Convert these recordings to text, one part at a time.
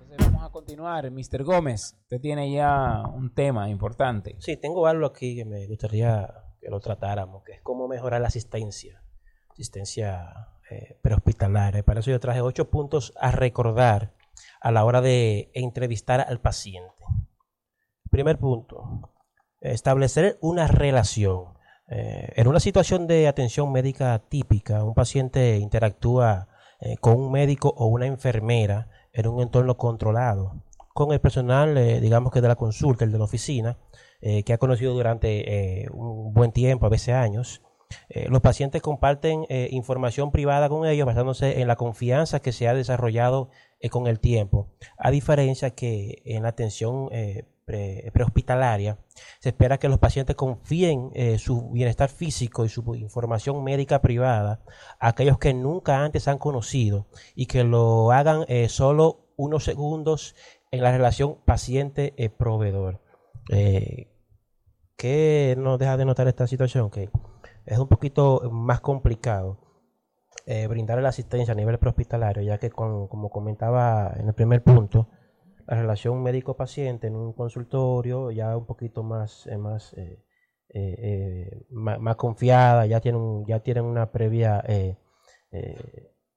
Entonces vamos a continuar. Mr. Gómez, usted tiene ya un tema importante. Sí, tengo algo aquí que me gustaría que lo tratáramos, que es cómo mejorar la asistencia, asistencia eh, prehospitalaria. Para eso yo traje ocho puntos a recordar a la hora de entrevistar al paciente. Primer punto, establecer una relación. Eh, en una situación de atención médica típica, un paciente interactúa eh, con un médico o una enfermera en un entorno controlado, con el personal, eh, digamos que de la consulta, el de la oficina, eh, que ha conocido durante un buen tiempo, a veces años. Los pacientes comparten información privada con ellos basándose en la confianza que se ha desarrollado con el tiempo, a diferencia que en la atención pre- prehospitalaria se espera que los pacientes confíen eh, su bienestar físico y su información médica privada a aquellos que nunca antes han conocido y que lo hagan eh, solo unos segundos en la relación paciente-proveedor. Eh, ¿Qué nos deja de notar esta situación? Que es un poquito más complicado eh, brindar la asistencia a nivel prehospitalario, ya que como comentaba en el primer punto, la relación médico-paciente en un consultorio ya un poquito más, eh, más, eh, eh, eh, más, confiada, ya tienen, ya tienen una previa eh,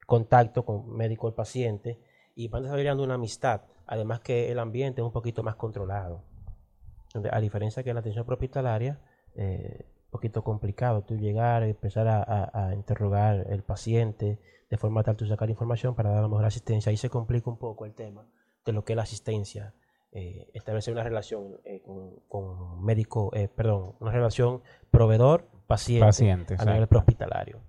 contacto con médico y paciente y van desarrollando una amistad, además que el ambiente es un poquito más controlado. A diferencia que en la atención prehospitalaria, eh, un poquito complicado tú llegar empezar a, a- a interrogar el paciente de forma tal tú sacar información para dar la mejor asistencia. Ahí se complica un poco el tema de lo que es la asistencia, eh, establecer una relación eh, con, con médico, eh, perdón, una relación proveedor-paciente Paciente, a nivel prehospitalario.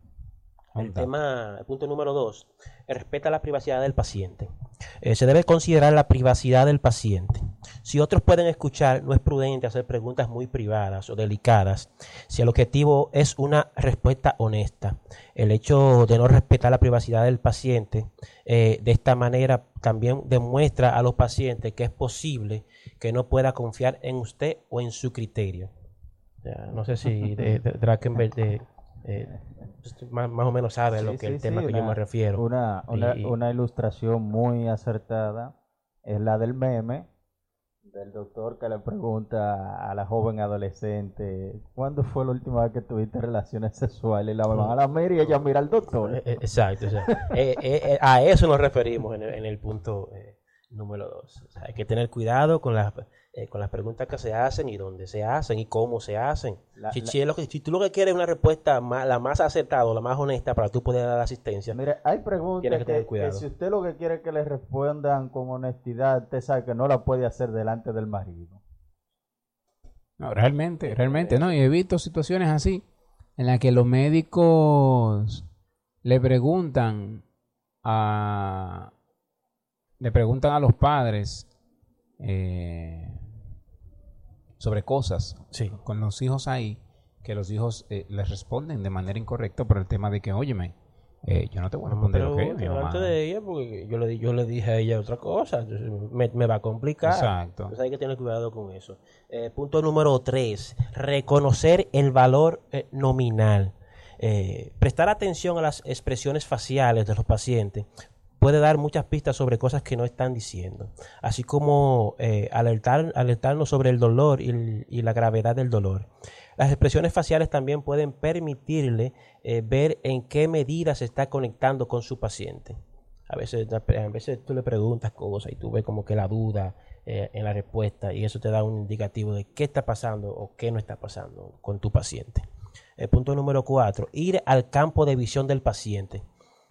El tema, el punto número dos, respeta la privacidad del paciente. Eh, se debe considerar la privacidad del paciente. Si otros pueden escuchar, no es prudente hacer preguntas muy privadas o delicadas si el objetivo es una respuesta honesta. El hecho de no respetar la privacidad del paciente eh, de esta manera también demuestra a los pacientes que es posible que no pueda confiar en usted o en su criterio. No sé si de- eh, más, más o menos sabe a lo Sí, que sí, el tema sí, que yo me refiero. Una, una, Y- una ilustración muy acertada es la del meme del doctor que le pregunta a la joven adolescente ¿cuándo fue la última vez que tuviste relaciones sexuales? Y la mamá la mira y ella mira al doctor. Eh, eh, Exacto, o sea, eh, eh, eh, a eso nos referimos en el, en el punto número dos. O sea, hay que tener cuidado con las, eh, con las preguntas que se hacen y dónde se hacen y cómo se hacen. La- si, la- si es lo que- si tú lo que quieres es una respuesta la más acertada o la más honesta para tú poder dar asistencia, Mire, hay preguntas que si usted lo que quiere es que le respondan con honestidad, usted sabe que no la puede hacer delante del marido. No, realmente, realmente, ¿no? Y he visto situaciones así en las que los médicos le preguntan a le preguntan a los padres eh, sobre cosas sí. con los hijos ahí que los hijos eh, les responden de manera incorrecta por el tema de que, óyeme, eh, yo no te voy a responder lo que delante de ella porque yo le, yo le dije a ella otra cosa, me, me va a complicar. Exacto. Entonces hay que tener cuidado con eso. Eh, punto número tres, reconocer el valor eh, nominal. Prestar atención a las expresiones faciales de los pacientes puede dar muchas pistas sobre cosas que no están diciendo, así como eh, alertar, alertarnos sobre el dolor y, la gravedad del dolor. Las expresiones faciales también pueden permitirle eh, ver en qué medida se está conectando con su paciente. A veces, a veces tú le preguntas cosas y tú ves como que la duda eh, en la respuesta y eso te da un indicativo de qué está pasando o qué no está pasando con tu paciente. El punto número cuatro, ir al campo de visión del paciente.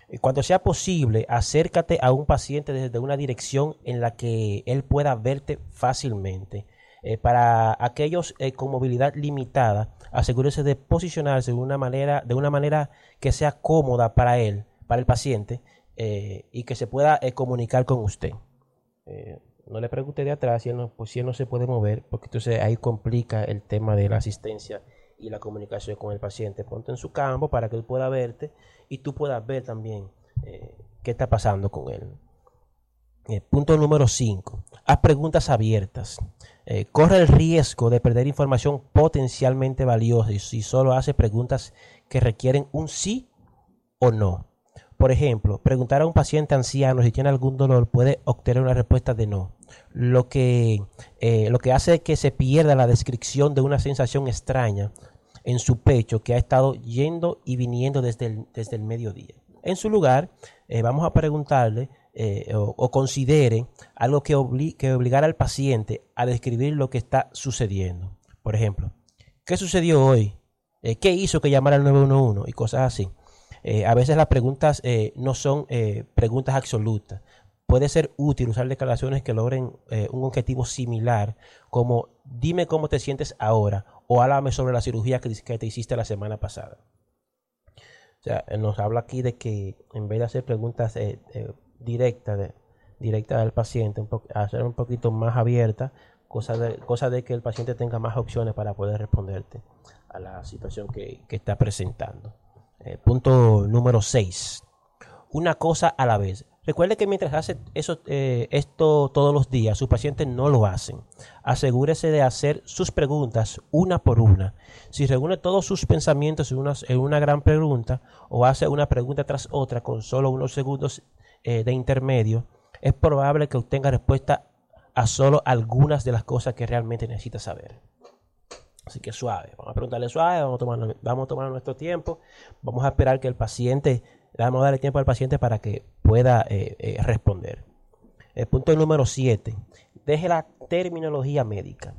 Eh, Cuando sea posible, acércate a un paciente desde una dirección en la que él pueda verte fácilmente. Eh, para aquellos eh, con movilidad limitada, asegúrese de posicionarse de una manera, de una manera que sea cómoda para él, para el paciente, y que se pueda comunicar con usted. No le pregunte de atrás si él, no, pues, si él no se puede mover, porque entonces ahí complica el tema de la asistencia y la comunicación con el paciente. Ponte en su campo para que él pueda verte y tú puedas ver también eh, qué está pasando con él. Eh, punto número 5. Haz preguntas abiertas. Eh, corre el riesgo de perder información potencialmente valiosa si solo hace preguntas que requieren un sí o no. Por ejemplo, preguntar a un paciente anciano si tiene algún dolor puede obtener una respuesta de no. Lo que, eh, lo que hace que se pierda la descripción de una sensación extraña en su pecho que ha estado yendo y viniendo desde el, desde el mediodía. En su lugar, eh, vamos a preguntarle eh, o, considere algo que, que obligara al paciente a describir lo que está sucediendo. Por ejemplo, ¿qué sucedió hoy? ¿Qué hizo que llamara al 911? Y cosas así. Eh, a veces las preguntas eh, no son eh, preguntas absolutas. Puede ser útil usar declaraciones que logren un objetivo similar, como dime cómo te sientes ahora o háblame sobre la cirugía que, te hiciste la semana pasada. O sea, nos habla aquí de que en vez de hacer preguntas directas, de, al paciente, hacer un poquito más abierta, cosa de que el paciente tenga más opciones para poder responderte a la situación que está presentando. Eh, punto número 6. Una cosa a la vez. Recuerde que mientras hace eso, eh, esto todos los días, sus pacientes no lo hacen. Asegúrese de hacer sus preguntas una por una. Si reúne todos sus pensamientos en una, en una gran pregunta o hace una pregunta tras otra con solo unos segundos eh, de intermedio, es probable que obtenga respuesta a solo algunas de las cosas que realmente necesita saber. Así que suave, vamos a preguntarle suave, vamos a tomar, vamos a tomar nuestro tiempo, vamos a esperar que el paciente, vamos a darle tiempo al paciente para que pueda eh, eh, responder. El punto número 7, deje la terminología médica.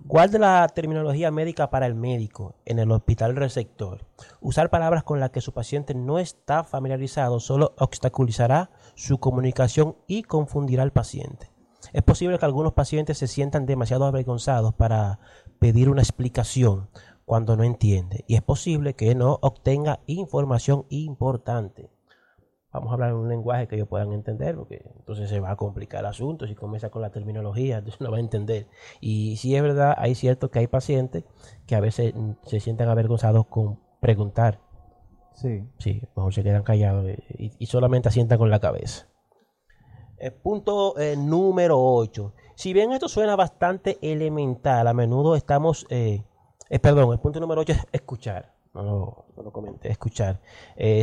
Guarde la terminología médica para el médico en el hospital receptor. Usar palabras con las que su paciente no está familiarizado solo obstaculizará su comunicación y confundirá al paciente. Es posible que algunos pacientes se sientan demasiado avergonzados para pedir una explicación cuando no entiende y es posible que no obtenga información importante. Vamos a hablar en un lenguaje que ellos puedan entender, porque entonces se va a complicar el asunto. Si comienza con la terminología, entonces no va a entender. Y si es verdad, hay cierto que hay pacientes que a veces se sienten avergonzados con preguntar. Sí. Sí, mejor se quedan callados y, y solamente asientan con la cabeza. El punto eh, número 8. Si bien esto suena bastante elemental, a menudo estamos, eh, eh, perdón, el punto número 8 es escuchar. No lo, comenté, escuchar.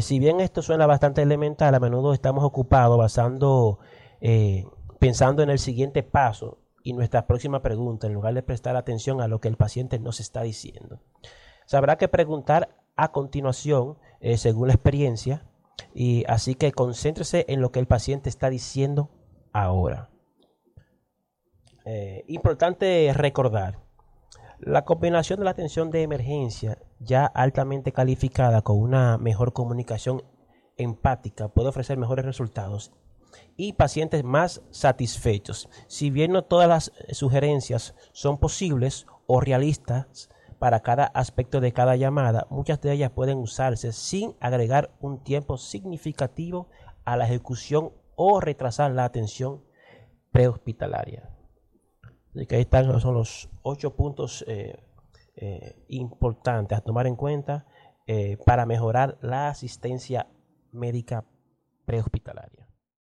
si bien esto suena bastante elemental, a menudo estamos ocupados basando, pensando en el siguiente paso y nuestra próxima pregunta, en lugar de prestar atención a lo que el paciente nos está diciendo. Sabrá que preguntar a continuación, según la experiencia, y así que concéntrese en lo que el paciente está diciendo ahora. Eh, importante recordar, la combinación de la atención de emergencia ya altamente calificada con una mejor comunicación empática puede ofrecer mejores resultados y pacientes más satisfechos. Si bien no todas las sugerencias son posibles o realistas, para cada aspecto de cada llamada, muchas de ellas pueden usarse sin agregar un tiempo significativo a la ejecución o retrasar la atención prehospitalaria. Así que ahí están son los ocho puntos eh, eh, importantes a tomar en cuenta eh, para mejorar la asistencia médica prehospitalaria.